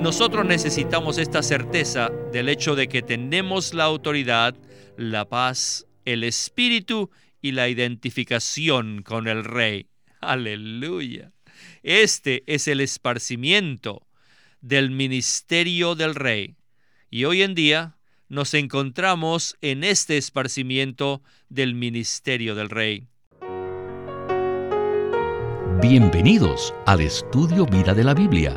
Nosotros necesitamos esta certeza del hecho de que tenemos la autoridad, la paz, el espíritu y la identificación con el Rey. Aleluya. Este es el esparcimiento del ministerio del Rey. Y hoy en día nos encontramos en este esparcimiento del ministerio del Rey. Bienvenidos al estudio Vida de la Biblia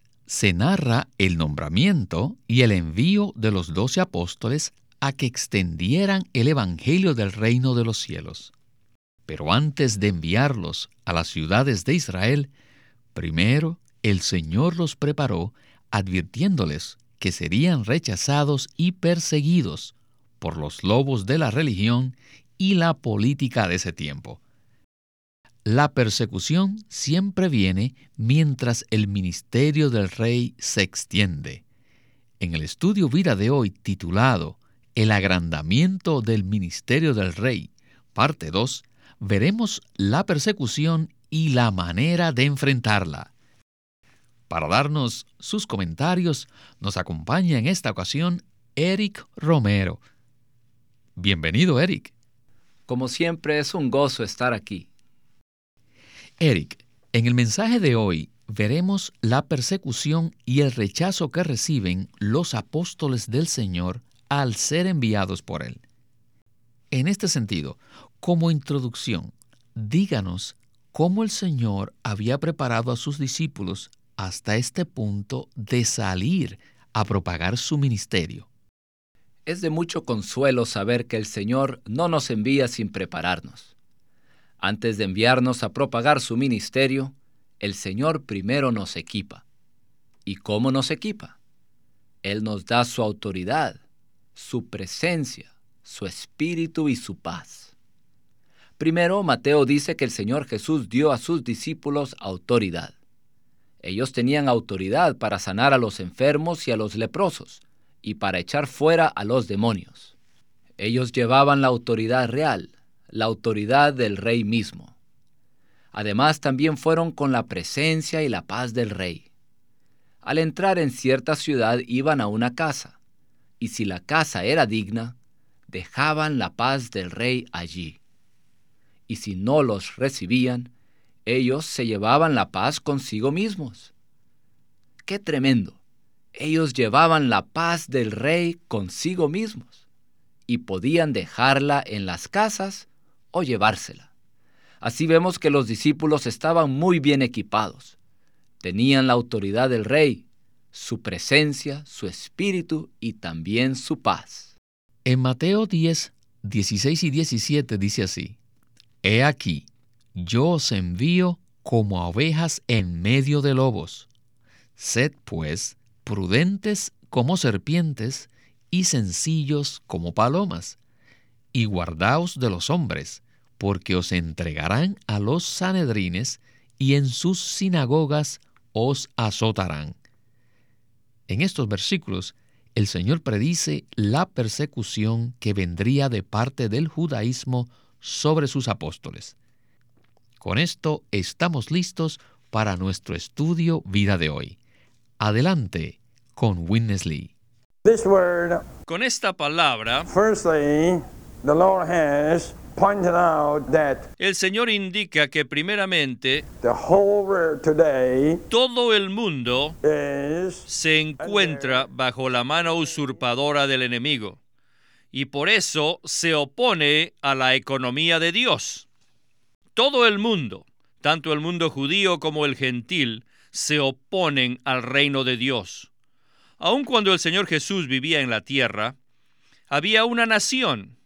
se narra el nombramiento y el envío de los doce apóstoles a que extendieran el Evangelio del reino de los cielos. Pero antes de enviarlos a las ciudades de Israel, primero el Señor los preparó advirtiéndoles que serían rechazados y perseguidos por los lobos de la religión y la política de ese tiempo. La persecución siempre viene mientras el ministerio del rey se extiende. En el estudio vida de hoy titulado El agrandamiento del ministerio del rey, parte 2, veremos la persecución y la manera de enfrentarla. Para darnos sus comentarios, nos acompaña en esta ocasión Eric Romero. Bienvenido, Eric. Como siempre, es un gozo estar aquí. Eric, en el mensaje de hoy veremos la persecución y el rechazo que reciben los apóstoles del Señor al ser enviados por Él. En este sentido, como introducción, díganos cómo el Señor había preparado a sus discípulos hasta este punto de salir a propagar su ministerio. Es de mucho consuelo saber que el Señor no nos envía sin prepararnos. Antes de enviarnos a propagar su ministerio, el Señor primero nos equipa. ¿Y cómo nos equipa? Él nos da su autoridad, su presencia, su espíritu y su paz. Primero, Mateo dice que el Señor Jesús dio a sus discípulos autoridad. Ellos tenían autoridad para sanar a los enfermos y a los leprosos, y para echar fuera a los demonios. Ellos llevaban la autoridad real, la autoridad del rey mismo. Además también fueron con la presencia y la paz del rey. Al entrar en cierta ciudad iban a una casa, y si la casa era digna, dejaban la paz del rey allí. Y si no los recibían, ellos se llevaban la paz consigo mismos. ¡Qué tremendo! Ellos llevaban la paz del rey consigo mismos y podían dejarla en las casas o llevársela. Así vemos que los discípulos estaban muy bien equipados. Tenían la autoridad del rey, su presencia, su espíritu y también su paz. En Mateo 10, 16 y 17 dice así, He aquí, yo os envío como a ovejas en medio de lobos. Sed, pues, prudentes como serpientes y sencillos como palomas y guardaos de los hombres, porque os entregarán a los sanedrines y en sus sinagogas os azotarán. En estos versículos, el Señor predice la persecución que vendría de parte del judaísmo sobre sus apóstoles. Con esto estamos listos para nuestro estudio vida de hoy. Adelante con Witness Lee. Con esta palabra, el Señor indica que primeramente todo el mundo se encuentra bajo la mano usurpadora del enemigo y por eso se opone a la economía de Dios. Todo el mundo, tanto el mundo judío como el gentil, se oponen al reino de Dios. Aun cuando el Señor Jesús vivía en la tierra, había una nación,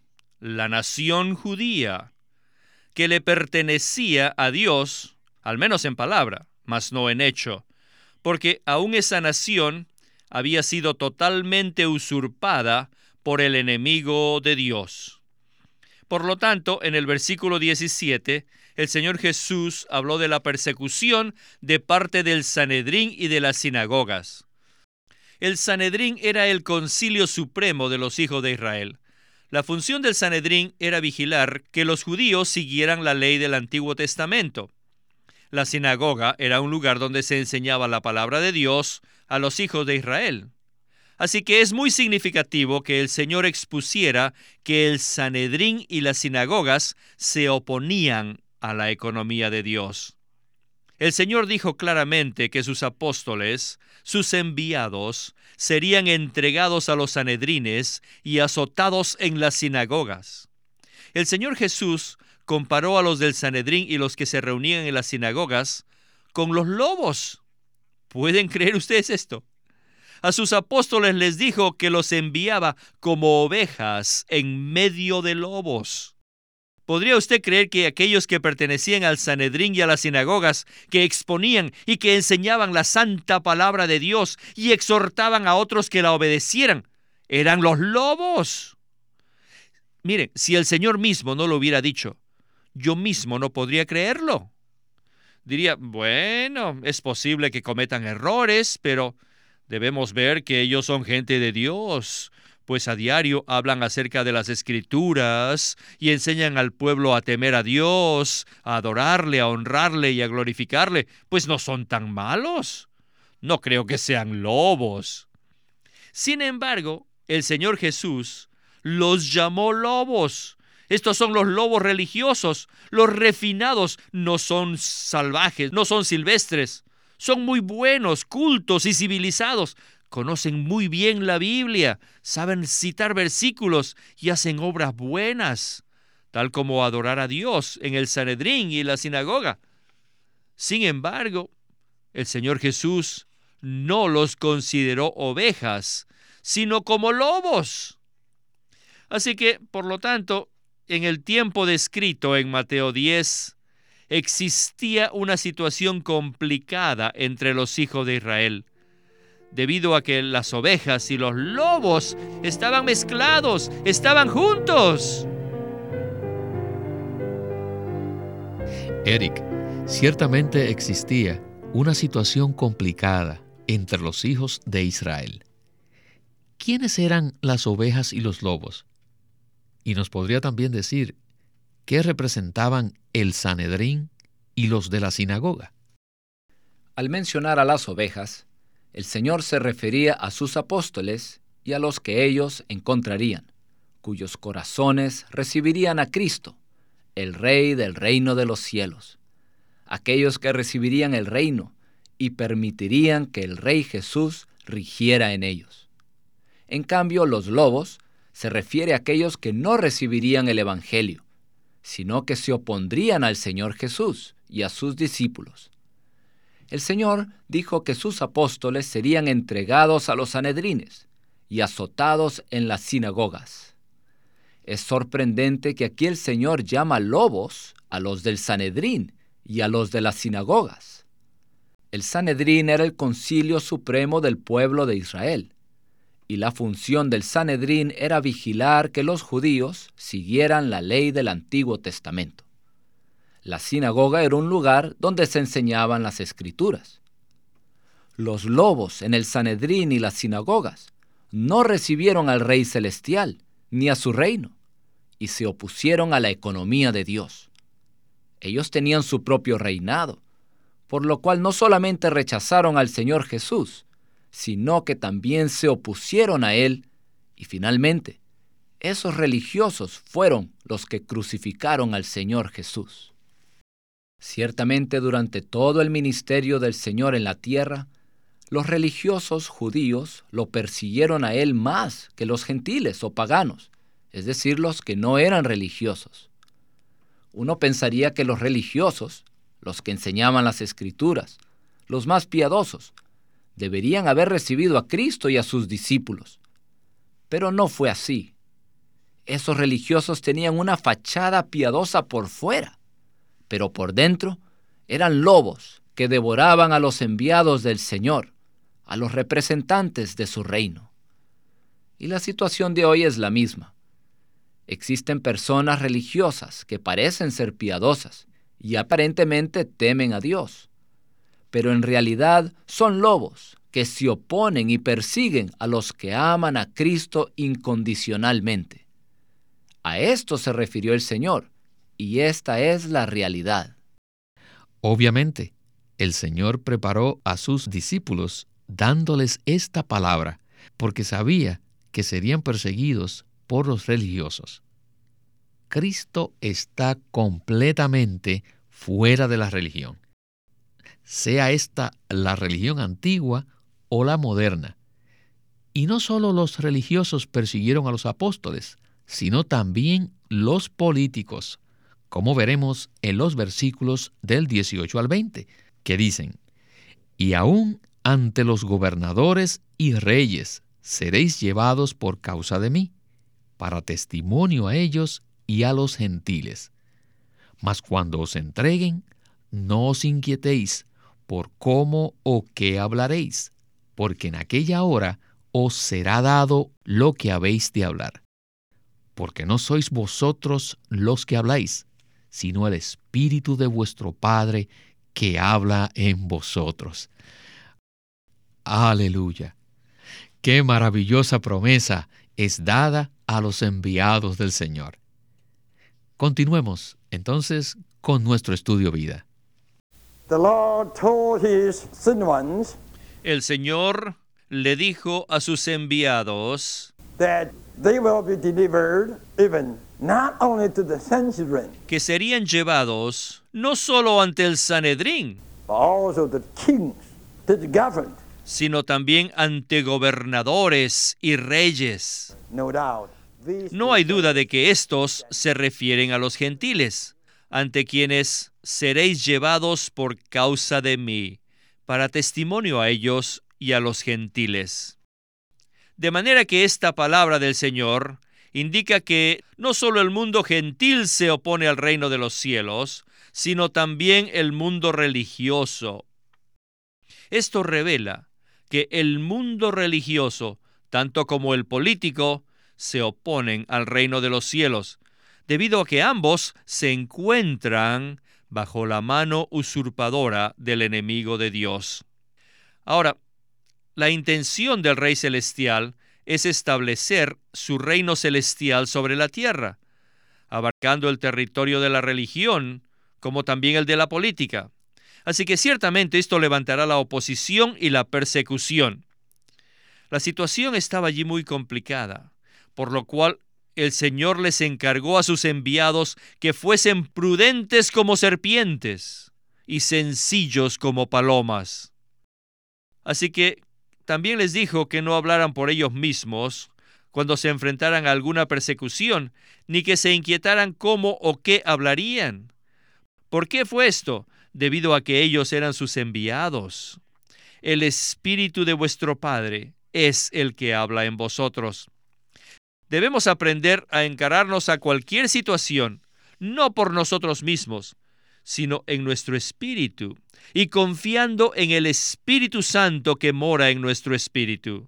la nación judía, que le pertenecía a Dios, al menos en palabra, mas no en hecho, porque aún esa nación había sido totalmente usurpada por el enemigo de Dios. Por lo tanto, en el versículo 17, el Señor Jesús habló de la persecución de parte del Sanedrín y de las sinagogas. El Sanedrín era el concilio supremo de los hijos de Israel. La función del Sanedrín era vigilar que los judíos siguieran la ley del Antiguo Testamento. La sinagoga era un lugar donde se enseñaba la palabra de Dios a los hijos de Israel. Así que es muy significativo que el Señor expusiera que el Sanedrín y las sinagogas se oponían a la economía de Dios. El Señor dijo claramente que sus apóstoles, sus enviados, serían entregados a los sanedrines y azotados en las sinagogas. El Señor Jesús comparó a los del Sanedrín y los que se reunían en las sinagogas con los lobos. ¿Pueden creer ustedes esto? A sus apóstoles les dijo que los enviaba como ovejas en medio de lobos. ¿Podría usted creer que aquellos que pertenecían al Sanedrín y a las sinagogas, que exponían y que enseñaban la santa palabra de Dios y exhortaban a otros que la obedecieran, eran los lobos? Miren, si el Señor mismo no lo hubiera dicho, yo mismo no podría creerlo. Diría, bueno, es posible que cometan errores, pero Debemos ver que ellos son gente de Dios, pues a diario hablan acerca de las escrituras y enseñan al pueblo a temer a Dios, a adorarle, a honrarle y a glorificarle, pues no son tan malos. No creo que sean lobos. Sin embargo, el Señor Jesús los llamó lobos. Estos son los lobos religiosos. Los refinados no son salvajes, no son silvestres. Son muy buenos, cultos y civilizados. Conocen muy bien la Biblia, saben citar versículos y hacen obras buenas, tal como adorar a Dios en el Sanedrín y la sinagoga. Sin embargo, el Señor Jesús no los consideró ovejas, sino como lobos. Así que, por lo tanto, en el tiempo descrito en Mateo 10, existía una situación complicada entre los hijos de Israel, debido a que las ovejas y los lobos estaban mezclados, estaban juntos. Eric, ciertamente existía una situación complicada entre los hijos de Israel. ¿Quiénes eran las ovejas y los lobos? Y nos podría también decir ¿Qué representaban el Sanedrín y los de la sinagoga. Al mencionar a las ovejas, el Señor se refería a sus apóstoles y a los que ellos encontrarían, cuyos corazones recibirían a Cristo, el Rey del reino de los cielos, aquellos que recibirían el reino y permitirían que el Rey Jesús rigiera en ellos. En cambio, los lobos se refiere a aquellos que no recibirían el Evangelio, sino que se opondrían al Señor Jesús y a sus discípulos. El Señor dijo que sus apóstoles serían entregados a los sanedrines y azotados en las sinagogas. Es sorprendente que aquí el Señor llama lobos a los del Sanedrín y a los de las sinagogas. El Sanedrín era el concilio supremo del pueblo de Israel y la función del Sanedrín era vigilar que los judíos siguieran la ley del Antiguo Testamento. La sinagoga era un lugar donde se enseñaban las escrituras. Los lobos en el Sanedrín y las sinagogas no recibieron al Rey Celestial ni a su reino y se opusieron a la economía de Dios. Ellos tenían su propio reinado, por lo cual no solamente rechazaron al Señor Jesús, sino que también se opusieron a él y finalmente esos religiosos fueron los que crucificaron al Señor Jesús. Ciertamente durante todo el ministerio del Señor en la tierra, los religiosos judíos lo persiguieron a él más que los gentiles o paganos, es decir, los que no eran religiosos. Uno pensaría que los religiosos, los que enseñaban las escrituras, los más piadosos, deberían haber recibido a Cristo y a sus discípulos. Pero no fue así. Esos religiosos tenían una fachada piadosa por fuera, pero por dentro eran lobos que devoraban a los enviados del Señor, a los representantes de su reino. Y la situación de hoy es la misma. Existen personas religiosas que parecen ser piadosas y aparentemente temen a Dios, pero en realidad son lobos que se oponen y persiguen a los que aman a Cristo incondicionalmente. A esto se refirió el Señor, y esta es la realidad. Obviamente, el Señor preparó a sus discípulos dándoles esta palabra, porque sabía que serían perseguidos por los religiosos. Cristo está completamente fuera de la religión, sea esta la religión antigua o la moderna. Y no solo los religiosos persiguieron a los apóstoles, sino también los políticos, como veremos en los versículos del 18 al 20, que dicen, y aún ante los gobernadores y reyes seréis llevados por causa de mí, para testimonio a ellos y a los gentiles. Mas cuando os entreguen, no os inquietéis por cómo o qué hablaréis, porque en aquella hora os será dado lo que habéis de hablar. Porque no sois vosotros los que habláis, sino el Espíritu de vuestro Padre que habla en vosotros. Aleluya. Qué maravillosa promesa es dada a los enviados del Señor. Continuemos entonces con nuestro estudio vida. El Señor le dijo a sus enviados que serían llevados no solo ante el Sanedrín, sino también ante gobernadores y reyes. No hay duda de que estos se refieren a los gentiles, ante quienes seréis llevados por causa de mí, para testimonio a ellos y a los gentiles. De manera que esta palabra del Señor indica que no solo el mundo gentil se opone al reino de los cielos, sino también el mundo religioso. Esto revela que el mundo religioso, tanto como el político, se oponen al reino de los cielos, debido a que ambos se encuentran bajo la mano usurpadora del enemigo de Dios. Ahora, la intención del Rey Celestial es establecer su reino celestial sobre la tierra, abarcando el territorio de la religión como también el de la política. Así que ciertamente esto levantará la oposición y la persecución. La situación estaba allí muy complicada por lo cual el Señor les encargó a sus enviados que fuesen prudentes como serpientes y sencillos como palomas. Así que también les dijo que no hablaran por ellos mismos cuando se enfrentaran a alguna persecución, ni que se inquietaran cómo o qué hablarían. ¿Por qué fue esto? Debido a que ellos eran sus enviados. El Espíritu de vuestro Padre es el que habla en vosotros. Debemos aprender a encararnos a cualquier situación, no por nosotros mismos, sino en nuestro espíritu, y confiando en el Espíritu Santo que mora en nuestro espíritu.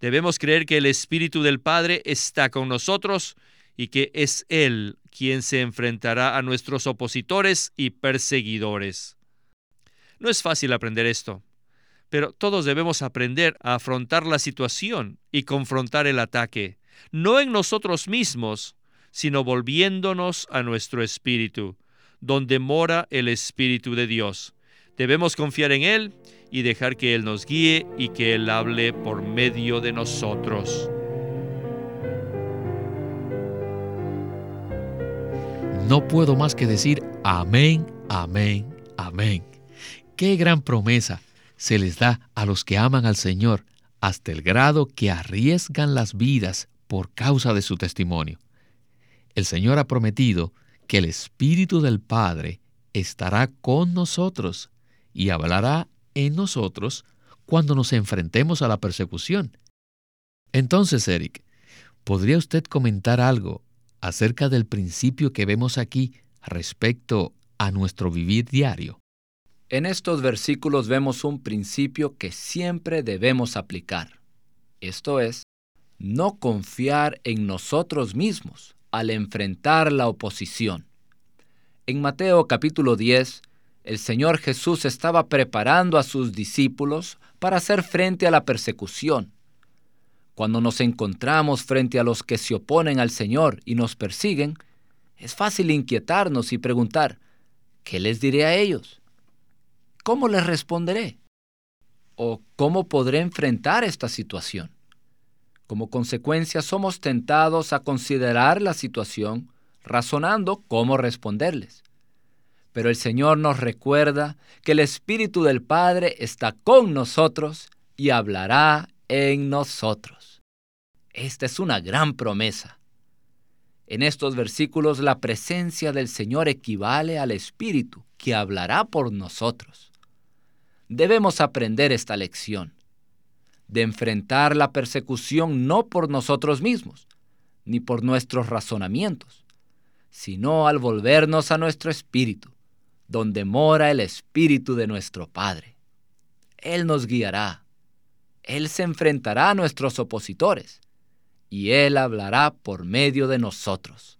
Debemos creer que el Espíritu del Padre está con nosotros y que es Él quien se enfrentará a nuestros opositores y perseguidores. No es fácil aprender esto, pero todos debemos aprender a afrontar la situación y confrontar el ataque no en nosotros mismos, sino volviéndonos a nuestro espíritu, donde mora el Espíritu de Dios. Debemos confiar en Él y dejar que Él nos guíe y que Él hable por medio de nosotros. No puedo más que decir amén, amén, amén. Qué gran promesa se les da a los que aman al Señor hasta el grado que arriesgan las vidas por causa de su testimonio. El Señor ha prometido que el Espíritu del Padre estará con nosotros y hablará en nosotros cuando nos enfrentemos a la persecución. Entonces, Eric, ¿podría usted comentar algo acerca del principio que vemos aquí respecto a nuestro vivir diario? En estos versículos vemos un principio que siempre debemos aplicar. Esto es, no confiar en nosotros mismos al enfrentar la oposición. En Mateo capítulo 10, el Señor Jesús estaba preparando a sus discípulos para hacer frente a la persecución. Cuando nos encontramos frente a los que se oponen al Señor y nos persiguen, es fácil inquietarnos y preguntar, ¿qué les diré a ellos? ¿Cómo les responderé? ¿O cómo podré enfrentar esta situación? Como consecuencia, somos tentados a considerar la situación razonando cómo responderles. Pero el Señor nos recuerda que el Espíritu del Padre está con nosotros y hablará en nosotros. Esta es una gran promesa. En estos versículos la presencia del Señor equivale al Espíritu que hablará por nosotros. Debemos aprender esta lección, de enfrentar la persecución no por nosotros mismos, ni por nuestros razonamientos, sino al volvernos a nuestro Espíritu donde mora el Espíritu de nuestro Padre. Él nos guiará. Él se enfrentará a nuestros opositores y Él hablará por medio de nosotros.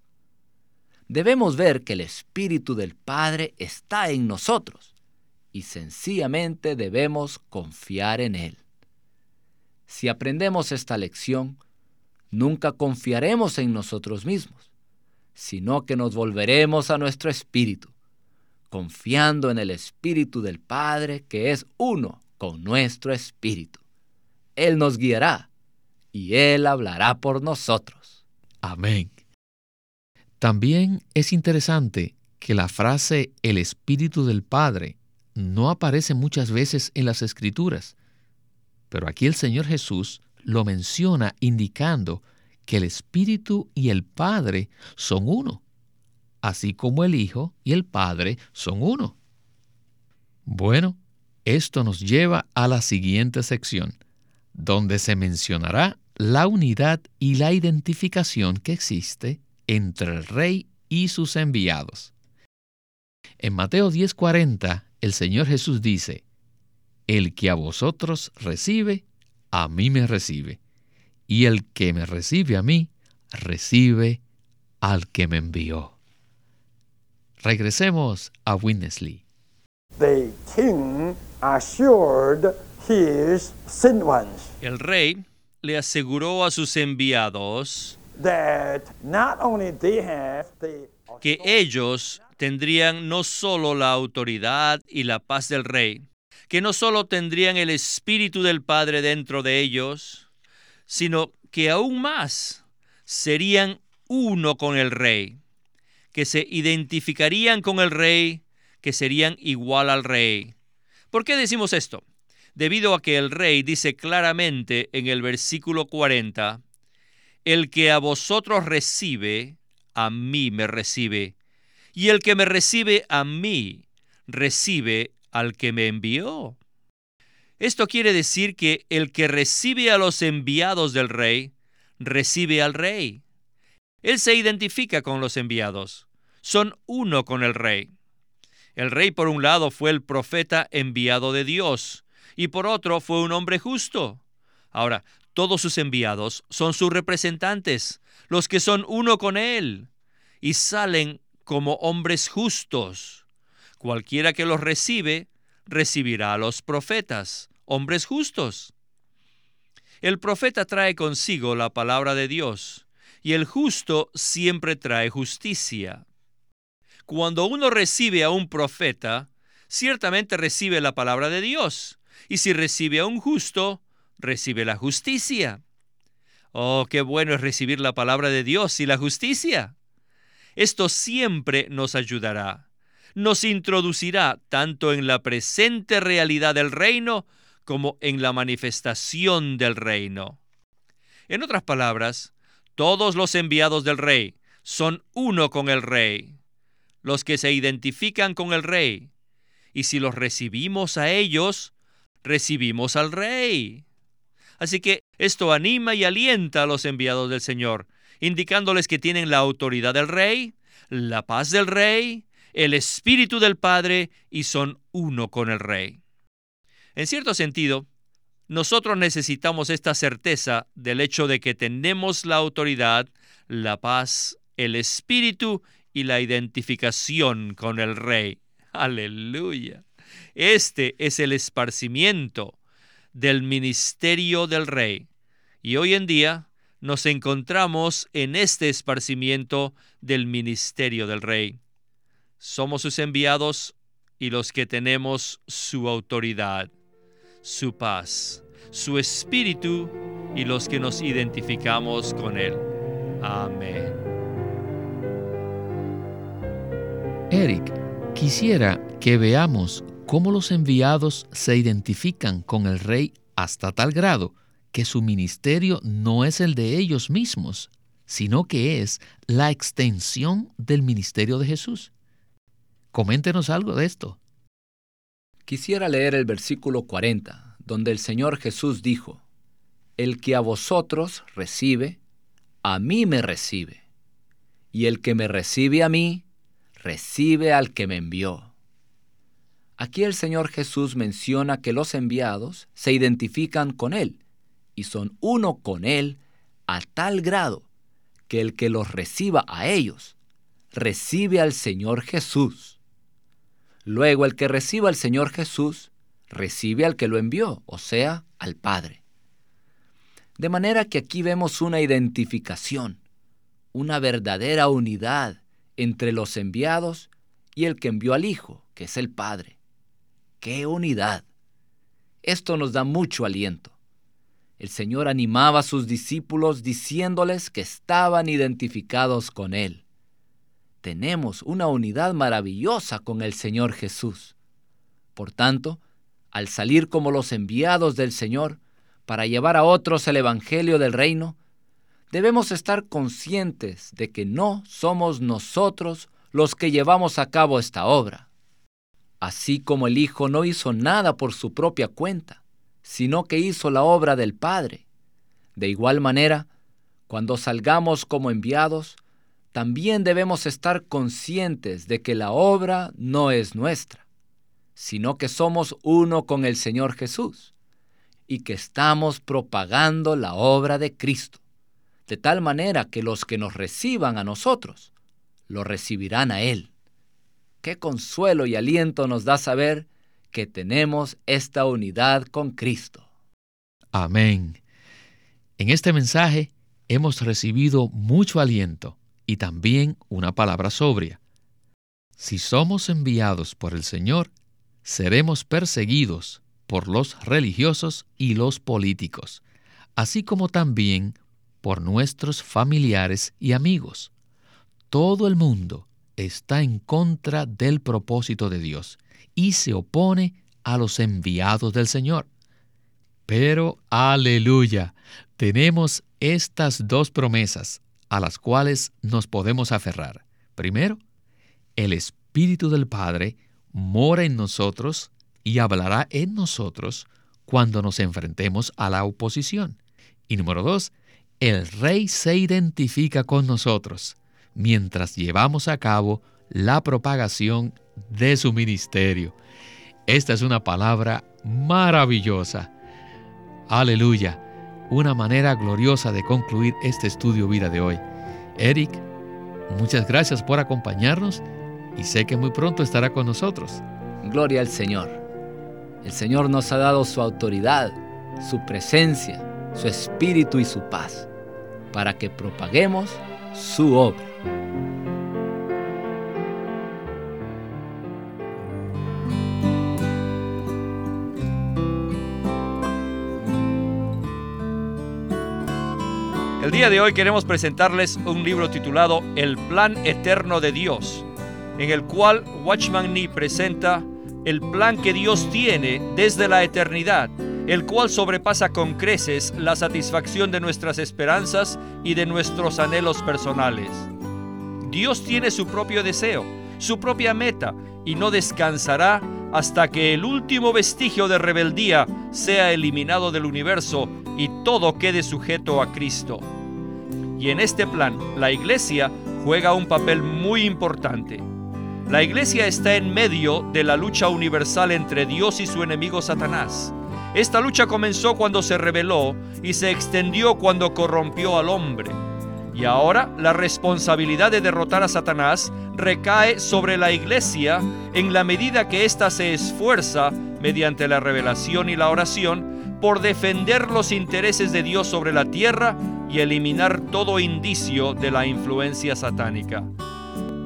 Debemos ver que el Espíritu del Padre está en nosotros y sencillamente debemos confiar en Él. Si aprendemos esta lección, nunca confiaremos en nosotros mismos, sino que nos volveremos a nuestro Espíritu confiando en el Espíritu del Padre que es uno con nuestro Espíritu. Él nos guiará y Él hablará por nosotros. Amén. También es interesante que la frase el Espíritu del Padre no aparece muchas veces en las Escrituras, pero aquí el Señor Jesús lo menciona indicando que el Espíritu y el Padre son uno así como el Hijo y el Padre son uno. Bueno, esto nos lleva a la siguiente sección, donde se mencionará la unidad y la identificación que existe entre el Rey y sus enviados. En Mateo 10:40, el Señor Jesús dice, El que a vosotros recibe, a mí me recibe, y el que me recibe a mí, recibe al que me envió. Regresemos a Winnesley. El rey le aseguró a sus enviados que ellos tendrían no solo la autoridad y la paz del rey, que no solo tendrían el espíritu del Padre dentro de ellos, sino que aún más serían uno con el rey que se identificarían con el rey, que serían igual al rey. ¿Por qué decimos esto? Debido a que el rey dice claramente en el versículo 40, el que a vosotros recibe, a mí me recibe, y el que me recibe a mí, recibe al que me envió. Esto quiere decir que el que recibe a los enviados del rey, recibe al rey. Él se identifica con los enviados. Son uno con el rey. El rey por un lado fue el profeta enviado de Dios y por otro fue un hombre justo. Ahora, todos sus enviados son sus representantes, los que son uno con él, y salen como hombres justos. Cualquiera que los recibe, recibirá a los profetas, hombres justos. El profeta trae consigo la palabra de Dios, y el justo siempre trae justicia. Cuando uno recibe a un profeta, ciertamente recibe la palabra de Dios, y si recibe a un justo, recibe la justicia. Oh, qué bueno es recibir la palabra de Dios y la justicia. Esto siempre nos ayudará, nos introducirá tanto en la presente realidad del reino como en la manifestación del reino. En otras palabras, todos los enviados del rey son uno con el rey, los que se identifican con el rey, y si los recibimos a ellos, recibimos al rey. Así que esto anima y alienta a los enviados del Señor, indicándoles que tienen la autoridad del rey, la paz del rey, el espíritu del Padre y son uno con el rey. En cierto sentido, Nosotros necesitamos esta certeza del hecho de que tenemos la autoridad, la paz, el espíritu y la identificación con el Rey. Aleluya. Este es el esparcimiento del ministerio del Rey. Y hoy en día nos encontramos en este esparcimiento del ministerio del Rey. Somos sus enviados y los que tenemos su autoridad, su paz, su espíritu y los que nos identificamos con Él. Amén. Eric, quisiera que veamos cómo los enviados se identifican con el rey hasta tal grado que su ministerio no es el de ellos mismos, sino que es la extensión del ministerio de Jesús. Coméntenos algo de esto. Quisiera leer el versículo 40, donde el Señor Jesús dijo, El que a vosotros recibe, a mí me recibe, y el que me recibe a mí, recibe al que me envió. Aquí el Señor Jesús menciona que los enviados se identifican con Él y son uno con Él a tal grado que el que los reciba a ellos, recibe al Señor Jesús. Luego el que reciba al Señor Jesús, recibe al que lo envió, o sea, al Padre. De manera que aquí vemos una identificación, una verdadera unidad entre los enviados y el que envió al Hijo, que es el Padre. ¡Qué unidad! Esto nos da mucho aliento. El Señor animaba a sus discípulos diciéndoles que estaban identificados con Él tenemos una unidad maravillosa con el Señor Jesús. Por tanto, al salir como los enviados del Señor para llevar a otros el Evangelio del Reino, debemos estar conscientes de que no somos nosotros los que llevamos a cabo esta obra. Así como el Hijo no hizo nada por su propia cuenta, sino que hizo la obra del Padre. De igual manera, cuando salgamos como enviados, también debemos estar conscientes de que la obra no es nuestra, sino que somos uno con el Señor Jesús y que estamos propagando la obra de Cristo, de tal manera que los que nos reciban a nosotros, lo recibirán a Él. Qué consuelo y aliento nos da saber que tenemos esta unidad con Cristo. Amén. En este mensaje hemos recibido mucho aliento y también una palabra sobria. Si somos enviados por el Señor, seremos perseguidos por los religiosos y los políticos, así como también por nuestros familiares y amigos. Todo el mundo está en contra del propósito de Dios y se opone a los enviados del Señor. Pero, aleluya, tenemos estas dos promesas a las cuales nos podemos aferrar. Primero, el Espíritu del Padre mora en nosotros y hablará en nosotros cuando nos enfrentemos a la oposición. Y número dos, el Rey se identifica con nosotros mientras llevamos a cabo la propagación de su ministerio. Esta es una palabra maravillosa. Aleluya una manera gloriosa de concluir este estudio vida de hoy. Eric, muchas gracias por acompañarnos y sé que muy pronto estará con nosotros. Gloria al Señor. El Señor nos ha dado su autoridad, su presencia, su espíritu y su paz, para que propaguemos su obra. El día de hoy queremos presentarles un libro titulado El Plan Eterno de Dios, en el cual Watchman Nee presenta el plan que Dios tiene desde la eternidad, el cual sobrepasa con creces la satisfacción de nuestras esperanzas y de nuestros anhelos personales. Dios tiene su propio deseo, su propia meta, y no descansará hasta que el último vestigio de rebeldía sea eliminado del universo y todo quede sujeto a Cristo. Y en este plan, la iglesia juega un papel muy importante. La iglesia está en medio de la lucha universal entre Dios y su enemigo Satanás. Esta lucha comenzó cuando se rebeló y se extendió cuando corrompió al hombre. Y ahora la responsabilidad de derrotar a Satanás recae sobre la iglesia en la medida que ésta se esfuerza mediante la revelación y la oración por defender los intereses de Dios sobre la tierra y eliminar todo indicio de la influencia satánica.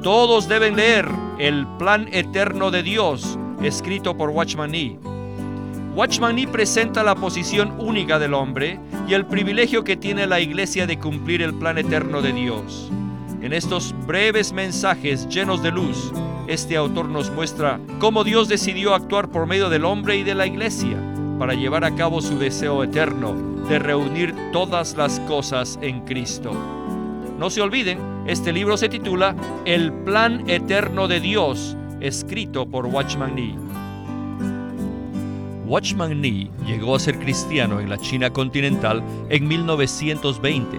Todos deben leer El Plan Eterno de Dios, escrito por Watchman Nee. Watchman Nee presenta la posición única del hombre y el privilegio que tiene la iglesia de cumplir el plan eterno de Dios. En estos breves mensajes llenos de luz, este autor nos muestra cómo Dios decidió actuar por medio del hombre y de la iglesia para llevar a cabo su deseo eterno de reunir todas las cosas en Cristo. No se olviden, este libro se titula El Plan Eterno de Dios, escrito por Watchman Nee. Watchman Nee llegó a ser cristiano en la China continental en 1920,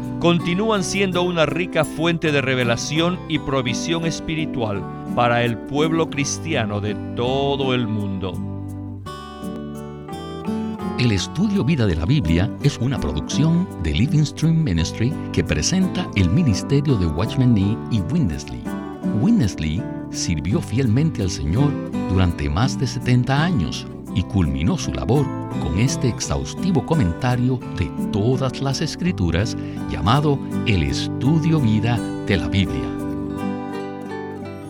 continúan siendo una rica fuente de revelación y provisión espiritual para el pueblo cristiano de todo el mundo. El estudio Vida de la Biblia es una producción de Living Stream Ministry que presenta el ministerio de Watchman Nee y Winnesley. Winnesley sirvió fielmente al Señor durante más de 70 años y culminó su labor con este exhaustivo comentario de todas las escrituras llamado El Estudio Vida de la Biblia.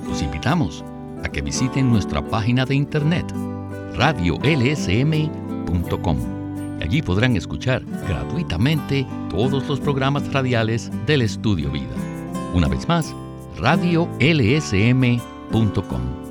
Los invitamos a que visiten nuestra página de internet radiolsm.com y allí podrán escuchar gratuitamente todos los programas radiales del Estudio Vida. Una vez más, radiolsm.com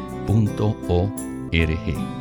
www.ecc.org.